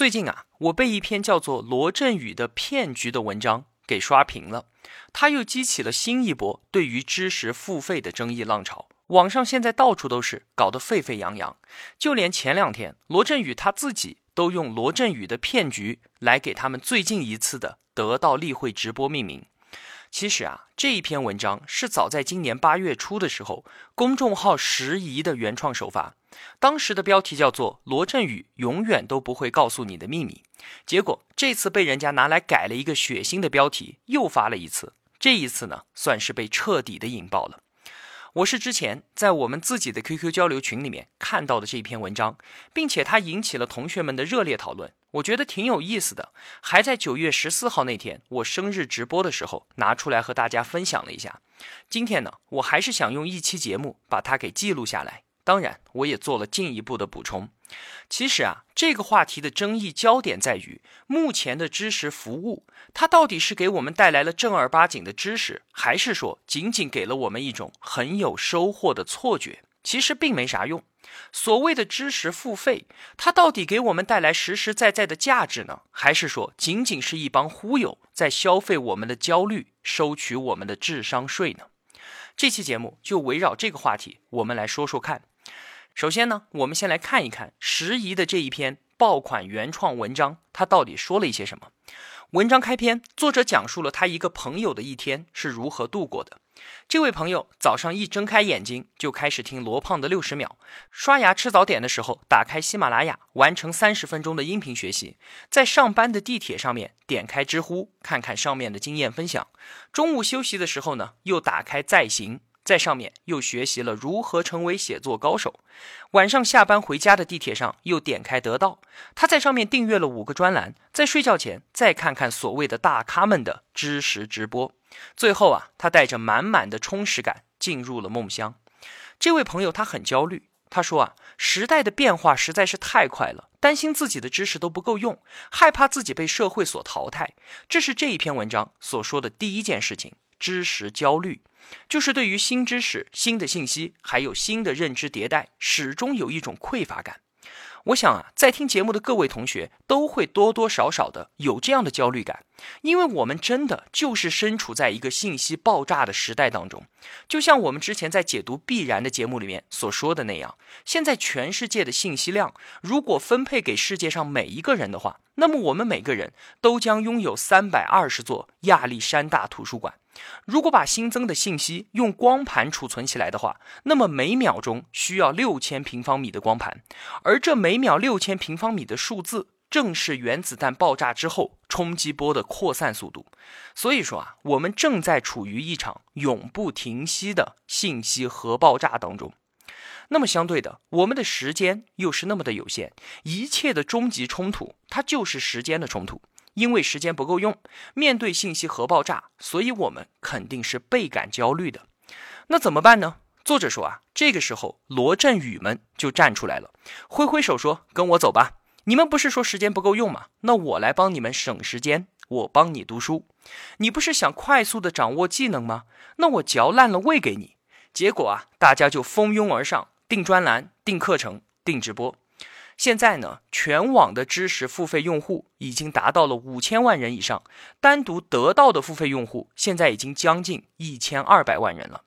最近啊，我被一篇叫做《罗振宇的骗局》的文章给刷屏了，他又激起了新一波对于知识付费的争议浪潮。网上现在到处都是，搞得沸沸扬扬。就连前两天，罗振宇他自己都用《罗振宇的骗局》来给他们最近一次的得到例会直播命名。其实啊，这一篇文章是早在今年八月初的时候，公众号时宜的原创首发。当时的标题叫做《罗振宇永远都不会告诉你的秘密》。结果这次被人家拿来改了一个血腥的标题，又发了一次。这一次呢，算是被彻底的引爆了。我是之前在我们自己的 QQ 交流群里面看到的这一篇文章，并且它引起了同学们的热烈讨论，我觉得挺有意思的。还在九月十四号那天我生日直播的时候拿出来和大家分享了一下。今天呢，我还是想用一期节目把它给记录下来。当然，我也做了进一步的补充。其实啊，这个话题的争议焦点在于，目前的知识服务，它到底是给我们带来了正儿八经的知识，还是说仅仅给了我们一种很有收获的错觉？其实并没啥用。所谓的知识付费，它到底给我们带来实实在在的价值呢？还是说仅仅是一帮忽悠在消费我们的焦虑，收取我们的智商税呢？这期节目就围绕这个话题，我们来说说看。首先呢，我们先来看一看时宜的这一篇爆款原创文章，他到底说了一些什么。文章开篇，作者讲述了他一个朋友的一天是如何度过的。这位朋友早上一睁开眼睛就开始听罗胖的六十秒，刷牙吃早点的时候打开喜马拉雅完成三十分钟的音频学习，在上班的地铁上面点开知乎看看上面的经验分享，中午休息的时候呢又打开在行。在上面又学习了如何成为写作高手，晚上下班回家的地铁上又点开得到，他在上面订阅了五个专栏，在睡觉前再看看所谓的大咖们的知识直播，最后啊，他带着满满的充实感进入了梦乡。这位朋友他很焦虑，他说啊，时代的变化实在是太快了，担心自己的知识都不够用，害怕自己被社会所淘汰，这是这一篇文章所说的第一件事情，知识焦虑。就是对于新知识、新的信息，还有新的认知迭代，始终有一种匮乏感。我想啊，在听节目的各位同学都会多多少少的有这样的焦虑感，因为我们真的就是身处在一个信息爆炸的时代当中。就像我们之前在解读《必然》的节目里面所说的那样，现在全世界的信息量，如果分配给世界上每一个人的话，那么我们每个人都将拥有三百二十座亚历山大图书馆。如果把新增的信息用光盘储存起来的话，那么每秒钟需要六千平方米的光盘，而这每秒六千平方米的数字，正是原子弹爆炸之后冲击波的扩散速度。所以说啊，我们正在处于一场永不停息的信息核爆炸当中。那么相对的，我们的时间又是那么的有限，一切的终极冲突，它就是时间的冲突。因为时间不够用，面对信息核爆炸，所以我们肯定是倍感焦虑的。那怎么办呢？作者说啊，这个时候罗振宇们就站出来了，挥挥手说：“跟我走吧！你们不是说时间不够用吗？那我来帮你们省时间，我帮你读书。你不是想快速的掌握技能吗？那我嚼烂了喂给你。结果啊，大家就蜂拥而上，订专栏、订课程、订直播。”现在呢，全网的知识付费用户已经达到了五千万人以上，单独得到的付费用户现在已经将近一千二百万人了。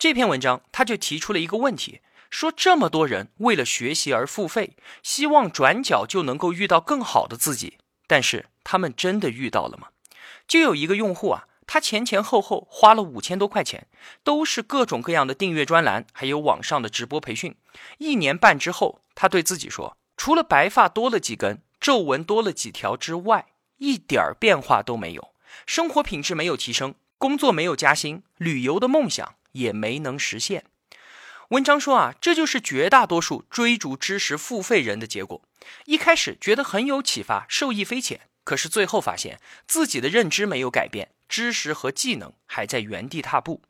这篇文章他就提出了一个问题，说这么多人为了学习而付费，希望转角就能够遇到更好的自己，但是他们真的遇到了吗？就有一个用户啊，他前前后后花了五千多块钱，都是各种各样的订阅专栏，还有网上的直播培训，一年半之后。他对自己说：“除了白发多了几根，皱纹多了几条之外，一点儿变化都没有。生活品质没有提升，工作没有加薪，旅游的梦想也没能实现。”文章说啊，这就是绝大多数追逐知识付费人的结果。一开始觉得很有启发，受益匪浅，可是最后发现自己的认知没有改变，知识和技能还在原地踏步。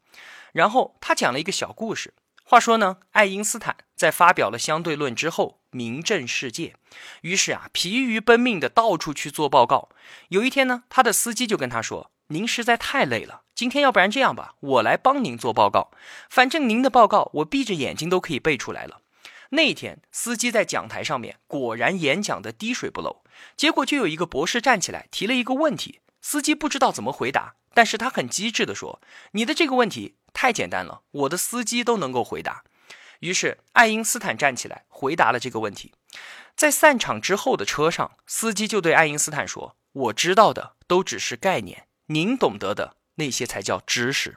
然后他讲了一个小故事。话说呢，爱因斯坦在发表了相对论之后，名震世界，于是啊，疲于奔命的到处去做报告。有一天呢，他的司机就跟他说：“您实在太累了，今天要不然这样吧，我来帮您做报告，反正您的报告我闭着眼睛都可以背出来了。”那一天，司机在讲台上面果然演讲的滴水不漏，结果就有一个博士站起来提了一个问题，司机不知道怎么回答，但是他很机智的说：“你的这个问题。”太简单了，我的司机都能够回答。于是爱因斯坦站起来回答了这个问题。在散场之后的车上，司机就对爱因斯坦说：“我知道的都只是概念，您懂得的那些才叫知识。”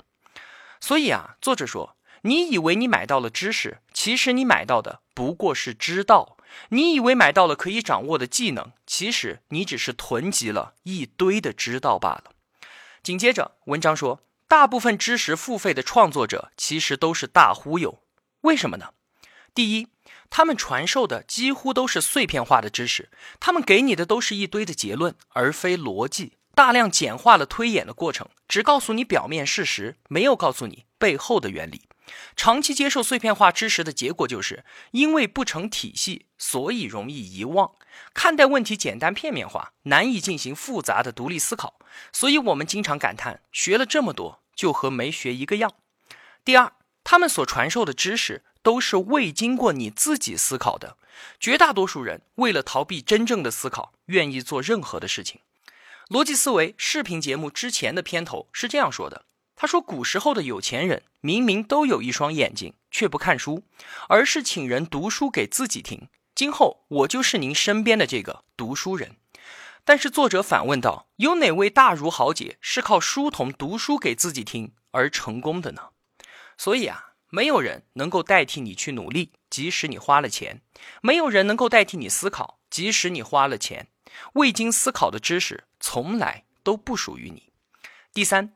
所以啊，作者说：“你以为你买到了知识，其实你买到的不过是知道；你以为买到了可以掌握的技能，其实你只是囤积了一堆的知道罢了。”紧接着文章说。大部分知识付费的创作者其实都是大忽悠，为什么呢？第一，他们传授的几乎都是碎片化的知识，他们给你的都是一堆的结论，而非逻辑，大量简化了推演的过程，只告诉你表面事实，没有告诉你背后的原理。长期接受碎片化知识的结果就是，因为不成体系，所以容易遗忘，看待问题简单片面化，难以进行复杂的独立思考。所以，我们经常感叹，学了这么多，就和没学一个样。第二，他们所传授的知识都是未经过你自己思考的。绝大多数人为了逃避真正的思考，愿意做任何的事情。逻辑思维视频节目之前的片头是这样说的。他说：“古时候的有钱人明明都有一双眼睛，却不看书，而是请人读书给自己听。今后我就是您身边的这个读书人。”但是作者反问道：“有哪位大儒豪杰是靠书童读书给自己听而成功的呢？”所以啊，没有人能够代替你去努力，即使你花了钱；没有人能够代替你思考，即使你花了钱。未经思考的知识，从来都不属于你。第三。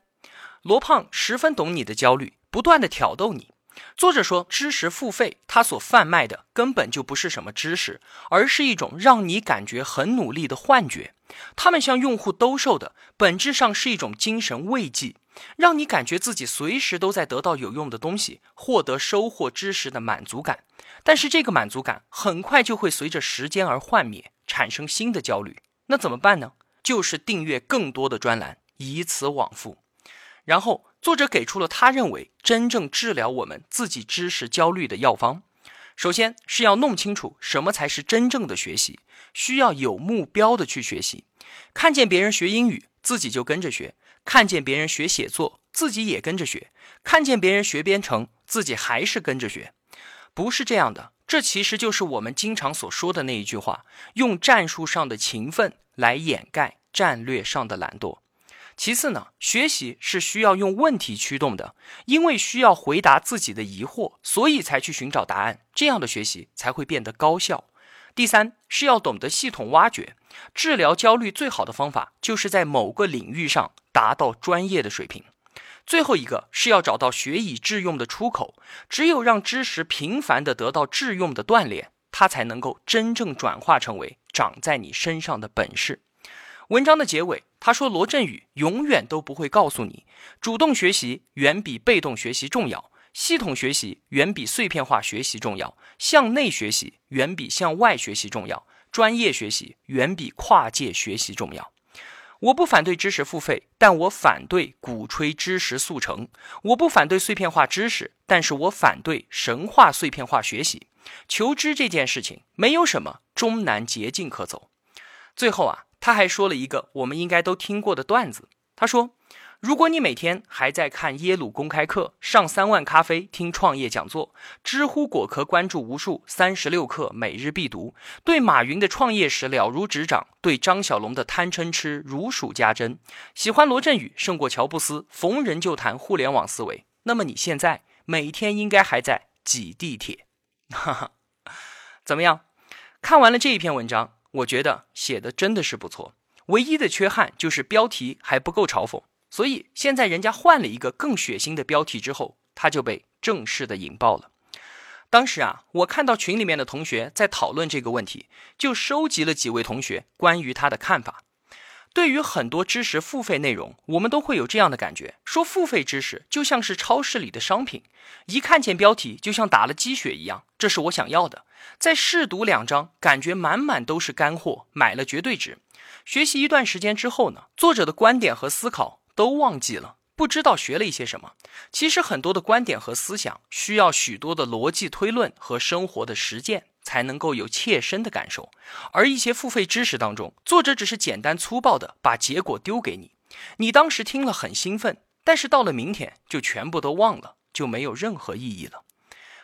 罗胖十分懂你的焦虑，不断的挑逗你。作者说，知识付费，他所贩卖的根本就不是什么知识，而是一种让你感觉很努力的幻觉。他们向用户兜售的，本质上是一种精神慰藉，让你感觉自己随时都在得到有用的东西，获得收获知识的满足感。但是这个满足感很快就会随着时间而幻灭，产生新的焦虑。那怎么办呢？就是订阅更多的专栏，以此往复。然后，作者给出了他认为真正治疗我们自己知识焦虑的药方。首先是要弄清楚什么才是真正的学习，需要有目标的去学习。看见别人学英语，自己就跟着学；看见别人学写作，自己也跟着学；看见别人学编程，自己还是跟着学。不是这样的，这其实就是我们经常所说的那一句话：用战术上的勤奋来掩盖战略上的懒惰。其次呢，学习是需要用问题驱动的，因为需要回答自己的疑惑，所以才去寻找答案，这样的学习才会变得高效。第三是要懂得系统挖掘，治疗焦虑最好的方法就是在某个领域上达到专业的水平。最后一个是要找到学以致用的出口，只有让知识频繁的得到致用的锻炼，它才能够真正转化成为长在你身上的本事。文章的结尾，他说：“罗振宇永远都不会告诉你，主动学习远比被动学习重要，系统学习远比碎片化学习重要，向内学习远比向外学习重要，专业学习远比跨界学习重要。我不反对知识付费，但我反对鼓吹知识速成。我不反对碎片化知识，但是我反对神话碎片化学习。求知这件事情，没有什么终南捷径可走。最后啊。”他还说了一个我们应该都听过的段子。他说：“如果你每天还在看耶鲁公开课、上三万咖啡、听创业讲座、知乎果壳关注无数、三十六课每日必读，对马云的创业史了如指掌，对张小龙的贪嗔痴如数家珍，喜欢罗振宇胜过乔布斯，逢人就谈互联网思维，那么你现在每天应该还在挤地铁。哈哈，怎么样？看完了这一篇文章。”我觉得写的真的是不错，唯一的缺憾就是标题还不够嘲讽，所以现在人家换了一个更血腥的标题之后，他就被正式的引爆了。当时啊，我看到群里面的同学在讨论这个问题，就收集了几位同学关于他的看法。对于很多知识付费内容，我们都会有这样的感觉：说付费知识就像是超市里的商品，一看见标题就像打了鸡血一样，这是我想要的。再试读两章，感觉满满都是干货，买了绝对值。学习一段时间之后呢，作者的观点和思考都忘记了，不知道学了一些什么。其实很多的观点和思想需要许多的逻辑推论和生活的实践。才能够有切身的感受，而一些付费知识当中，作者只是简单粗暴的把结果丢给你，你当时听了很兴奋，但是到了明天就全部都忘了，就没有任何意义了。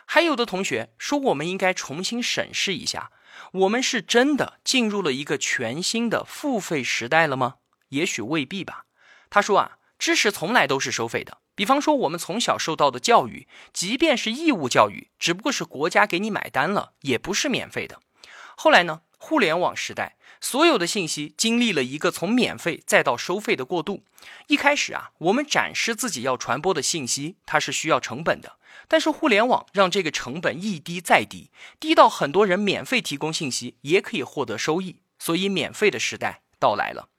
还有的同学说，我们应该重新审视一下，我们是真的进入了一个全新的付费时代了吗？也许未必吧。他说啊，知识从来都是收费的。比方说，我们从小受到的教育，即便是义务教育，只不过是国家给你买单了，也不是免费的。后来呢，互联网时代，所有的信息经历了一个从免费再到收费的过渡。一开始啊，我们展示自己要传播的信息，它是需要成本的。但是互联网让这个成本一低再低，低到很多人免费提供信息也可以获得收益，所以免费的时代到来了。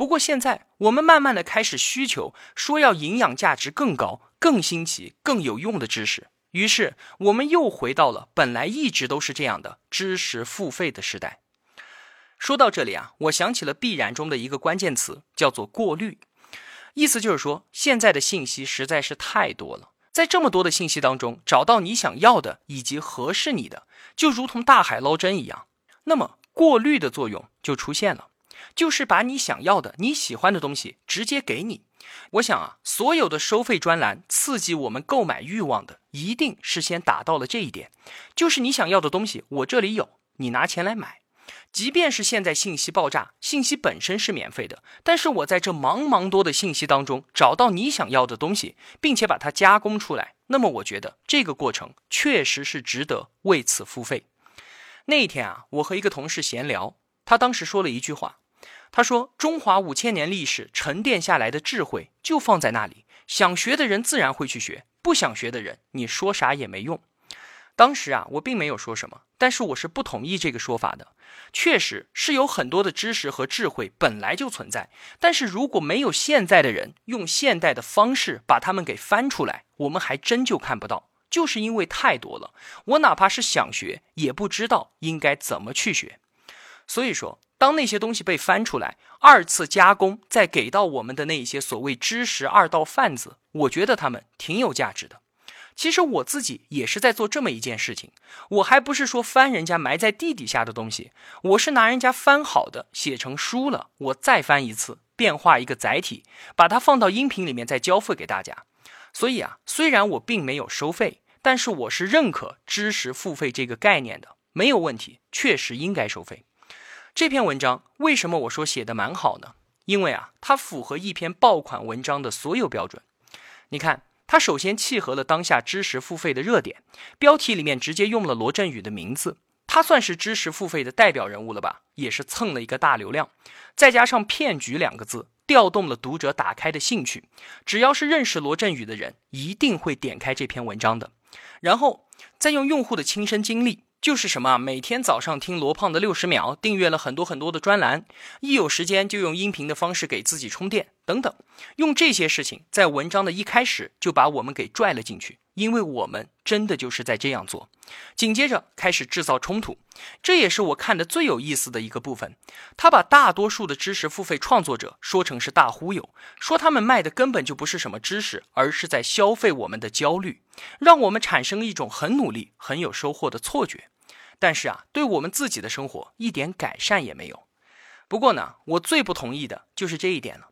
不过现在，我们慢慢的开始需求说要营养价值更高、更新奇、更有用的知识，于是我们又回到了本来一直都是这样的知识付费的时代。说到这里啊，我想起了必然中的一个关键词，叫做过滤。意思就是说，现在的信息实在是太多了，在这么多的信息当中，找到你想要的以及合适你的，就如同大海捞针一样。那么过滤的作用就出现了。就是把你想要的、你喜欢的东西直接给你。我想啊，所有的收费专栏刺激我们购买欲望的，一定是先达到了这一点，就是你想要的东西我这里有，你拿钱来买。即便是现在信息爆炸，信息本身是免费的，但是我在这茫茫多的信息当中找到你想要的东西，并且把它加工出来，那么我觉得这个过程确实是值得为此付费。那一天啊，我和一个同事闲聊，他当时说了一句话。他说：“中华五千年历史沉淀下来的智慧就放在那里，想学的人自然会去学，不想学的人，你说啥也没用。”当时啊，我并没有说什么，但是我是不同意这个说法的。确实是有很多的知识和智慧本来就存在，但是如果没有现在的人用现代的方式把它们给翻出来，我们还真就看不到。就是因为太多了，我哪怕是想学，也不知道应该怎么去学。所以说。当那些东西被翻出来，二次加工，再给到我们的那些所谓知识二道贩子，我觉得他们挺有价值的。其实我自己也是在做这么一件事情，我还不是说翻人家埋在地底下的东西，我是拿人家翻好的写成书了，我再翻一次，变化一个载体，把它放到音频里面再交付给大家。所以啊，虽然我并没有收费，但是我是认可知识付费这个概念的，没有问题，确实应该收费。这篇文章为什么我说写的蛮好呢？因为啊，它符合一篇爆款文章的所有标准。你看，它首先契合了当下知识付费的热点，标题里面直接用了罗振宇的名字，他算是知识付费的代表人物了吧？也是蹭了一个大流量。再加上“骗局”两个字，调动了读者打开的兴趣。只要是认识罗振宇的人，一定会点开这篇文章的。然后再用用户的亲身经历。就是什么，每天早上听罗胖的六十秒，订阅了很多很多的专栏，一有时间就用音频的方式给自己充电，等等，用这些事情在文章的一开始就把我们给拽了进去。因为我们真的就是在这样做，紧接着开始制造冲突，这也是我看的最有意思的一个部分。他把大多数的知识付费创作者说成是大忽悠，说他们卖的根本就不是什么知识，而是在消费我们的焦虑，让我们产生一种很努力、很有收获的错觉。但是啊，对我们自己的生活一点改善也没有。不过呢，我最不同意的就是这一点了。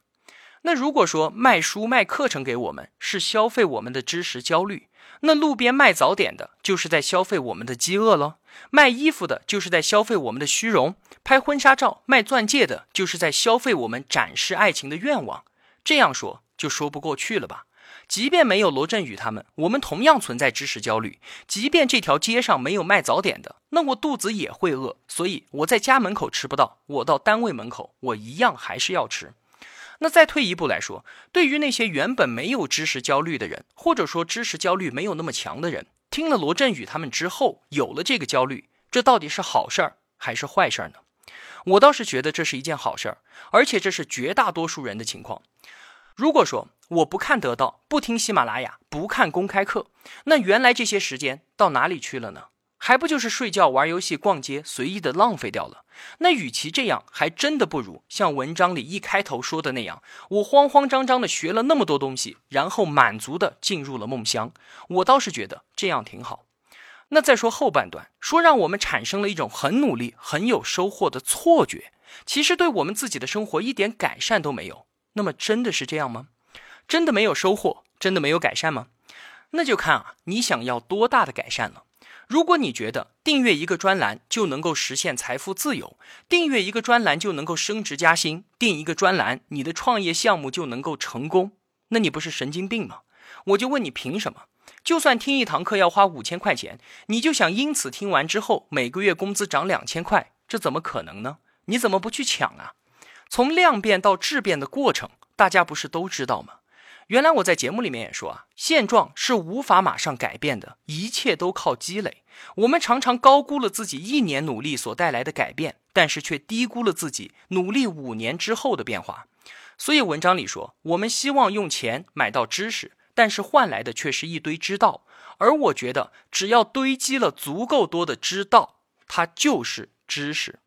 那如果说卖书卖课程给我们是消费我们的知识焦虑，那路边卖早点的就是在消费我们的饥饿了；卖衣服的就是在消费我们的虚荣；拍婚纱照卖钻戒的就是在消费我们展示爱情的愿望。这样说就说不过去了吧？即便没有罗振宇他们，我们同样存在知识焦虑。即便这条街上没有卖早点的，那我肚子也会饿。所以我在家门口吃不到，我到单位门口，我一样还是要吃。那再退一步来说，对于那些原本没有知识焦虑的人，或者说知识焦虑没有那么强的人，听了罗振宇他们之后有了这个焦虑，这到底是好事儿还是坏事儿呢？我倒是觉得这是一件好事儿，而且这是绝大多数人的情况。如果说我不看得到，不听喜马拉雅，不看公开课，那原来这些时间到哪里去了呢？还不就是睡觉、玩游戏、逛街，随意的浪费掉了？那与其这样，还真的不如像文章里一开头说的那样，我慌慌张张的学了那么多东西，然后满足的进入了梦乡。我倒是觉得这样挺好。那再说后半段，说让我们产生了一种很努力、很有收获的错觉，其实对我们自己的生活一点改善都没有。那么真的是这样吗？真的没有收获？真的没有改善吗？那就看啊，你想要多大的改善了。如果你觉得订阅一个专栏就能够实现财富自由，订阅一个专栏就能够升职加薪，订一个专栏你的创业项目就能够成功，那你不是神经病吗？我就问你，凭什么？就算听一堂课要花五千块钱，你就想因此听完之后每个月工资涨两千块？这怎么可能呢？你怎么不去抢啊？从量变到质变的过程，大家不是都知道吗？原来我在节目里面也说啊，现状是无法马上改变的，一切都靠积累。我们常常高估了自己一年努力所带来的改变，但是却低估了自己努力五年之后的变化。所以文章里说，我们希望用钱买到知识，但是换来的却是一堆知道。而我觉得，只要堆积了足够多的知道，它就是知识。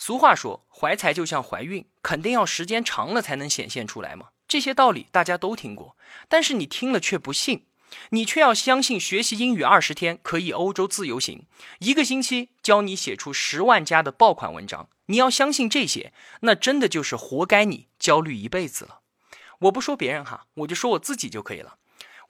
俗话说，怀才就像怀孕，肯定要时间长了才能显现出来嘛。这些道理大家都听过，但是你听了却不信，你却要相信学习英语二十天可以欧洲自由行，一个星期教你写出十万加的爆款文章。你要相信这些，那真的就是活该你焦虑一辈子了。我不说别人哈，我就说我自己就可以了。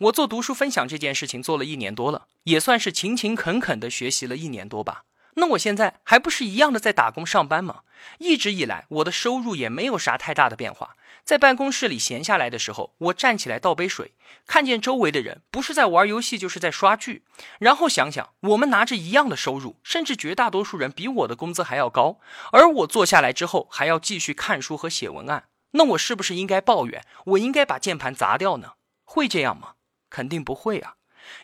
我做读书分享这件事情做了一年多了，也算是勤勤恳恳的学习了一年多吧。那我现在还不是一样的在打工上班吗？一直以来我的收入也没有啥太大的变化。在办公室里闲下来的时候，我站起来倒杯水，看见周围的人不是在玩游戏就是在刷剧，然后想想我们拿着一样的收入，甚至绝大多数人比我的工资还要高，而我坐下来之后还要继续看书和写文案，那我是不是应该抱怨？我应该把键盘砸掉呢？会这样吗？肯定不会啊！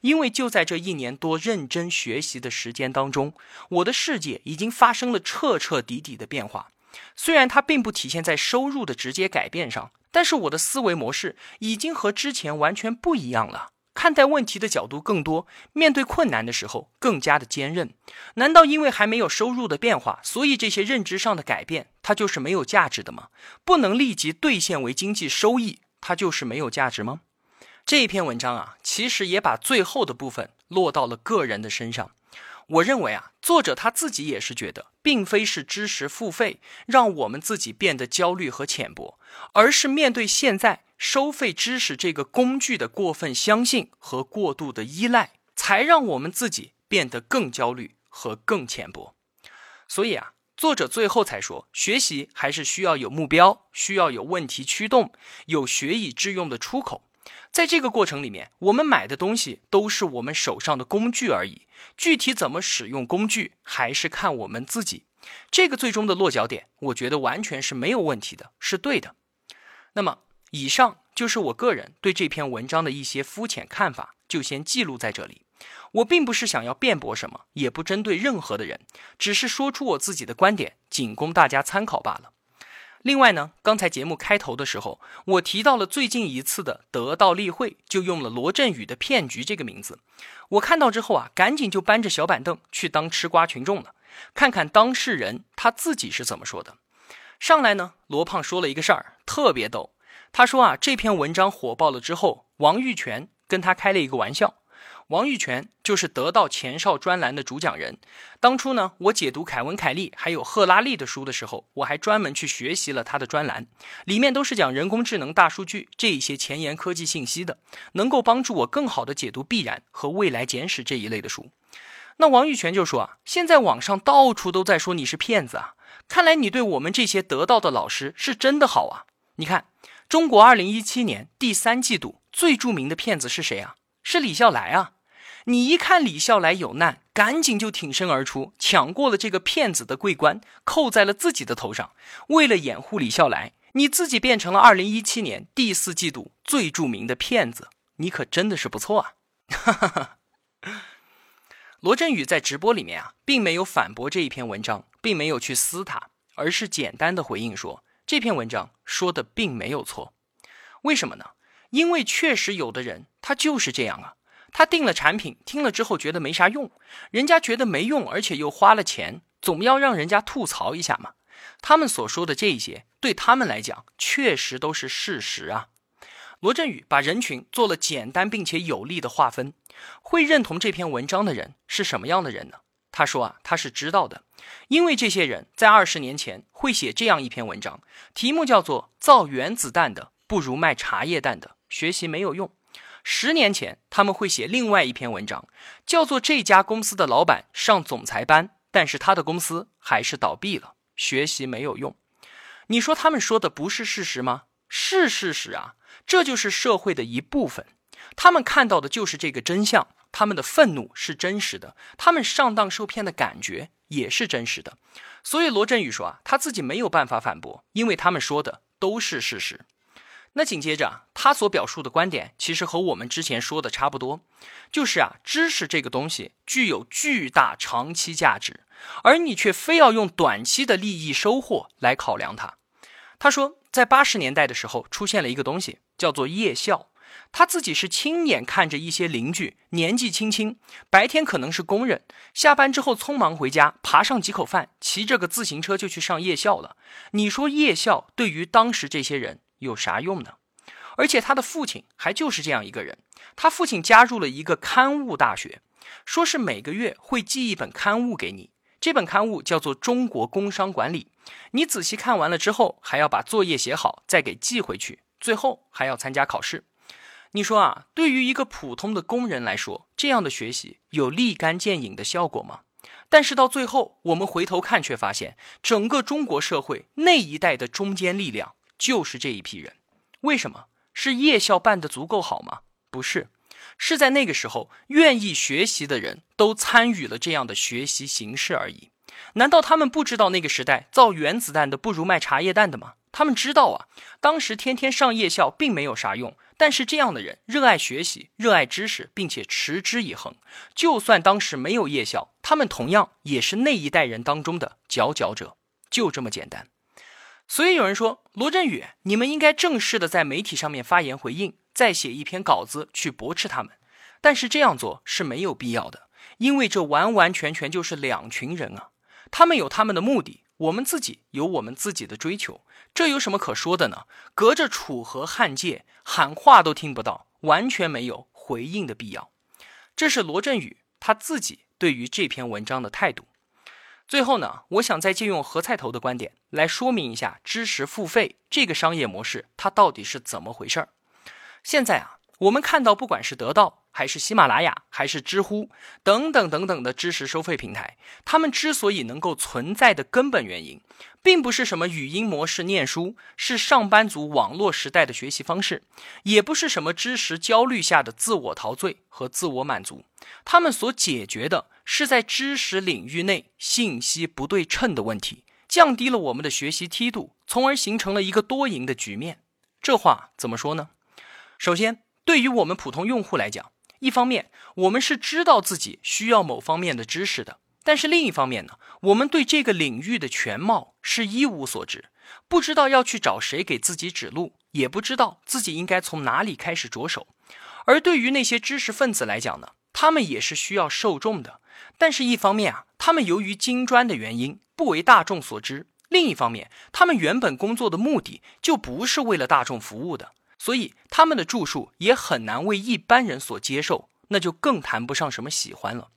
因为就在这一年多认真学习的时间当中，我的世界已经发生了彻彻底底的变化。虽然它并不体现在收入的直接改变上，但是我的思维模式已经和之前完全不一样了。看待问题的角度更多，面对困难的时候更加的坚韧。难道因为还没有收入的变化，所以这些认知上的改变它就是没有价值的吗？不能立即兑现为经济收益，它就是没有价值吗？这一篇文章啊，其实也把最后的部分落到了个人的身上。我认为啊，作者他自己也是觉得，并非是知识付费让我们自己变得焦虑和浅薄，而是面对现在收费知识这个工具的过分相信和过度的依赖，才让我们自己变得更焦虑和更浅薄。所以啊，作者最后才说，学习还是需要有目标，需要有问题驱动，有学以致用的出口。在这个过程里面，我们买的东西都是我们手上的工具而已。具体怎么使用工具，还是看我们自己。这个最终的落脚点，我觉得完全是没有问题的，是对的。那么，以上就是我个人对这篇文章的一些肤浅看法，就先记录在这里。我并不是想要辩驳什么，也不针对任何的人，只是说出我自己的观点，仅供大家参考罢了。另外呢，刚才节目开头的时候，我提到了最近一次的得道例会，就用了罗振宇的骗局这个名字。我看到之后啊，赶紧就搬着小板凳去当吃瓜群众了，看看当事人他自己是怎么说的。上来呢，罗胖说了一个事儿，特别逗。他说啊，这篇文章火爆了之后，王玉泉跟他开了一个玩笑。王玉泉就是得到前哨专栏的主讲人。当初呢，我解读凯文·凯利还有赫拉利的书的时候，我还专门去学习了他的专栏，里面都是讲人工智能、大数据这一些前沿科技信息的，能够帮助我更好的解读《必然》和《未来简史》这一类的书。那王玉泉就说啊，现在网上到处都在说你是骗子啊，看来你对我们这些得到的老师是真的好啊。你看，中国二零一七年第三季度最著名的骗子是谁啊？是李笑来啊。你一看李笑来有难，赶紧就挺身而出，抢过了这个骗子的桂冠，扣在了自己的头上。为了掩护李笑来，你自己变成了二零一七年第四季度最著名的骗子。你可真的是不错啊！哈哈哈。罗振宇在直播里面啊，并没有反驳这一篇文章，并没有去撕它，而是简单的回应说这篇文章说的并没有错。为什么呢？因为确实有的人他就是这样啊，他订了产品，听了之后觉得没啥用，人家觉得没用，而且又花了钱，总要让人家吐槽一下嘛。他们所说的这些，对他们来讲确实都是事实啊。罗振宇把人群做了简单并且有力的划分，会认同这篇文章的人是什么样的人呢？他说啊，他是知道的，因为这些人在二十年前会写这样一篇文章，题目叫做“造原子弹的不如卖茶叶蛋的，学习没有用”。十年前他们会写另外一篇文章，叫做“这家公司的老板上总裁班，但是他的公司还是倒闭了，学习没有用”。你说他们说的不是事实吗？是事实啊。这就是社会的一部分，他们看到的就是这个真相，他们的愤怒是真实的，他们上当受骗的感觉也是真实的。所以罗振宇说啊，他自己没有办法反驳，因为他们说的都是事实。那紧接着他所表述的观点，其实和我们之前说的差不多，就是啊，知识这个东西具有巨大长期价值，而你却非要用短期的利益收获来考量它。他说，在八十年代的时候，出现了一个东西，叫做夜校。他自己是亲眼看着一些邻居年纪轻轻，白天可能是工人，下班之后匆忙回家，爬上几口饭，骑着个自行车就去上夜校了。你说夜校对于当时这些人有啥用呢？而且他的父亲还就是这样一个人，他父亲加入了一个刊物大学，说是每个月会寄一本刊物给你。这本刊物叫做《中国工商管理》，你仔细看完了之后，还要把作业写好，再给寄回去，最后还要参加考试。你说啊，对于一个普通的工人来说，这样的学习有立竿见影的效果吗？但是到最后，我们回头看，却发现整个中国社会那一代的中坚力量就是这一批人。为什么？是夜校办得足够好吗？不是。是在那个时候，愿意学习的人都参与了这样的学习形式而已。难道他们不知道那个时代造原子弹的不如卖茶叶蛋的吗？他们知道啊。当时天天上夜校并没有啥用，但是这样的人热爱学习，热爱知识，并且持之以恒。就算当时没有夜校，他们同样也是那一代人当中的佼佼者。就这么简单。所以有人说，罗振宇，你们应该正式的在媒体上面发言回应。再写一篇稿子去驳斥他们，但是这样做是没有必要的，因为这完完全全就是两群人啊，他们有他们的目的，我们自己有我们自己的追求，这有什么可说的呢？隔着楚河汉界喊话都听不到，完全没有回应的必要。这是罗振宇他自己对于这篇文章的态度。最后呢，我想再借用何菜头的观点来说明一下知识付费这个商业模式它到底是怎么回事儿。现在啊，我们看到，不管是得到，还是喜马拉雅，还是知乎等等等等的知识收费平台，他们之所以能够存在的根本原因，并不是什么语音模式念书，是上班族网络时代的学习方式，也不是什么知识焦虑下的自我陶醉和自我满足，他们所解决的是在知识领域内信息不对称的问题，降低了我们的学习梯度，从而形成了一个多赢的局面。这话怎么说呢？首先，对于我们普通用户来讲，一方面我们是知道自己需要某方面的知识的，但是另一方面呢，我们对这个领域的全貌是一无所知，不知道要去找谁给自己指路，也不知道自己应该从哪里开始着手。而对于那些知识分子来讲呢，他们也是需要受众的，但是一方面啊，他们由于金砖的原因不为大众所知；另一方面，他们原本工作的目的就不是为了大众服务的。所以他们的著述也很难为一般人所接受，那就更谈不上什么喜欢了。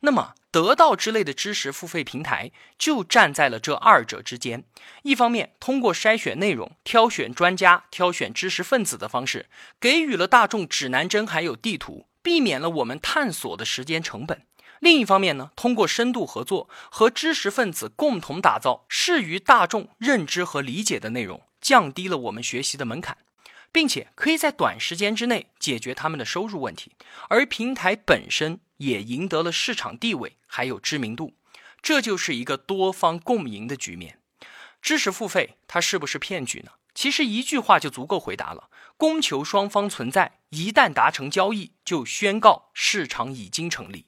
那么得到之类的知识付费平台就站在了这二者之间，一方面通过筛选内容、挑选专家、挑选知识分子的方式，给予了大众指南针还有地图，避免了我们探索的时间成本；另一方面呢，通过深度合作和知识分子共同打造适于大众认知和理解的内容，降低了我们学习的门槛。并且可以在短时间之内解决他们的收入问题，而平台本身也赢得了市场地位还有知名度，这就是一个多方共赢的局面。知识付费它是不是骗局呢？其实一句话就足够回答了：供求双方存在，一旦达成交易，就宣告市场已经成立。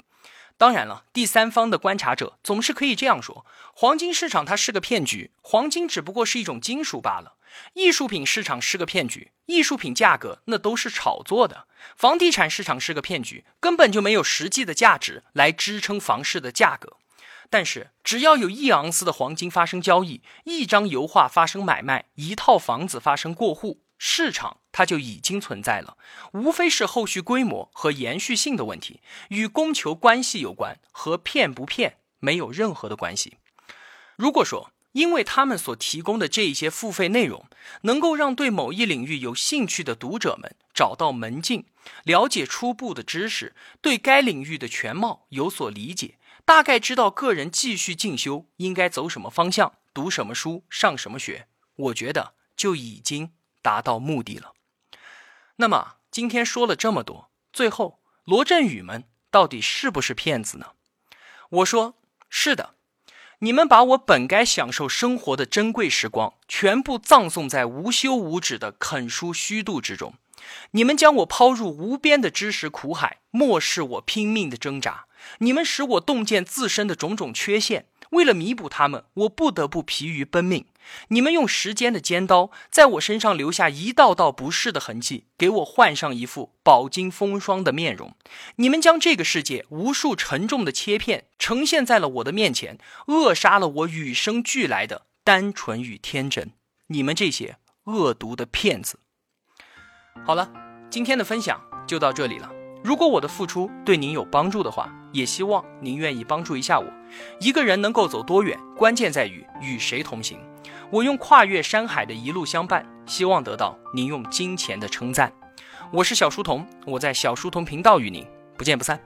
当然了，第三方的观察者总是可以这样说：黄金市场它是个骗局，黄金只不过是一种金属罢了；艺术品市场是个骗局，艺术品价格那都是炒作的；房地产市场是个骗局，根本就没有实际的价值来支撑房市的价格。但是，只要有一盎司的黄金发生交易，一张油画发生买卖，一套房子发生过户，市场它就已经存在了。无非是后续规模和延续性的问题，与供求关系有关，和骗不骗没有任何的关系。如果说，因为他们所提供的这一些付费内容，能够让对某一领域有兴趣的读者们找到门径，了解初步的知识，对该领域的全貌有所理解。大概知道个人继续进修应该走什么方向，读什么书，上什么学，我觉得就已经达到目的了。那么今天说了这么多，最后罗振宇们到底是不是骗子呢？我说是的，你们把我本该享受生活的珍贵时光全部葬送在无休无止的啃书虚度之中，你们将我抛入无边的知识苦海，漠视我拼命的挣扎。你们使我洞见自身的种种缺陷，为了弥补他们，我不得不疲于奔命。你们用时间的尖刀在我身上留下一道道不适的痕迹，给我换上一副饱经风霜的面容。你们将这个世界无数沉重的切片呈现在了我的面前，扼杀了我与生俱来的单纯与天真。你们这些恶毒的骗子！好了，今天的分享就到这里了。如果我的付出对您有帮助的话，也希望您愿意帮助一下我。一个人能够走多远，关键在于与谁同行。我用跨越山海的一路相伴，希望得到您用金钱的称赞。我是小书童，我在小书童频道与您不见不散。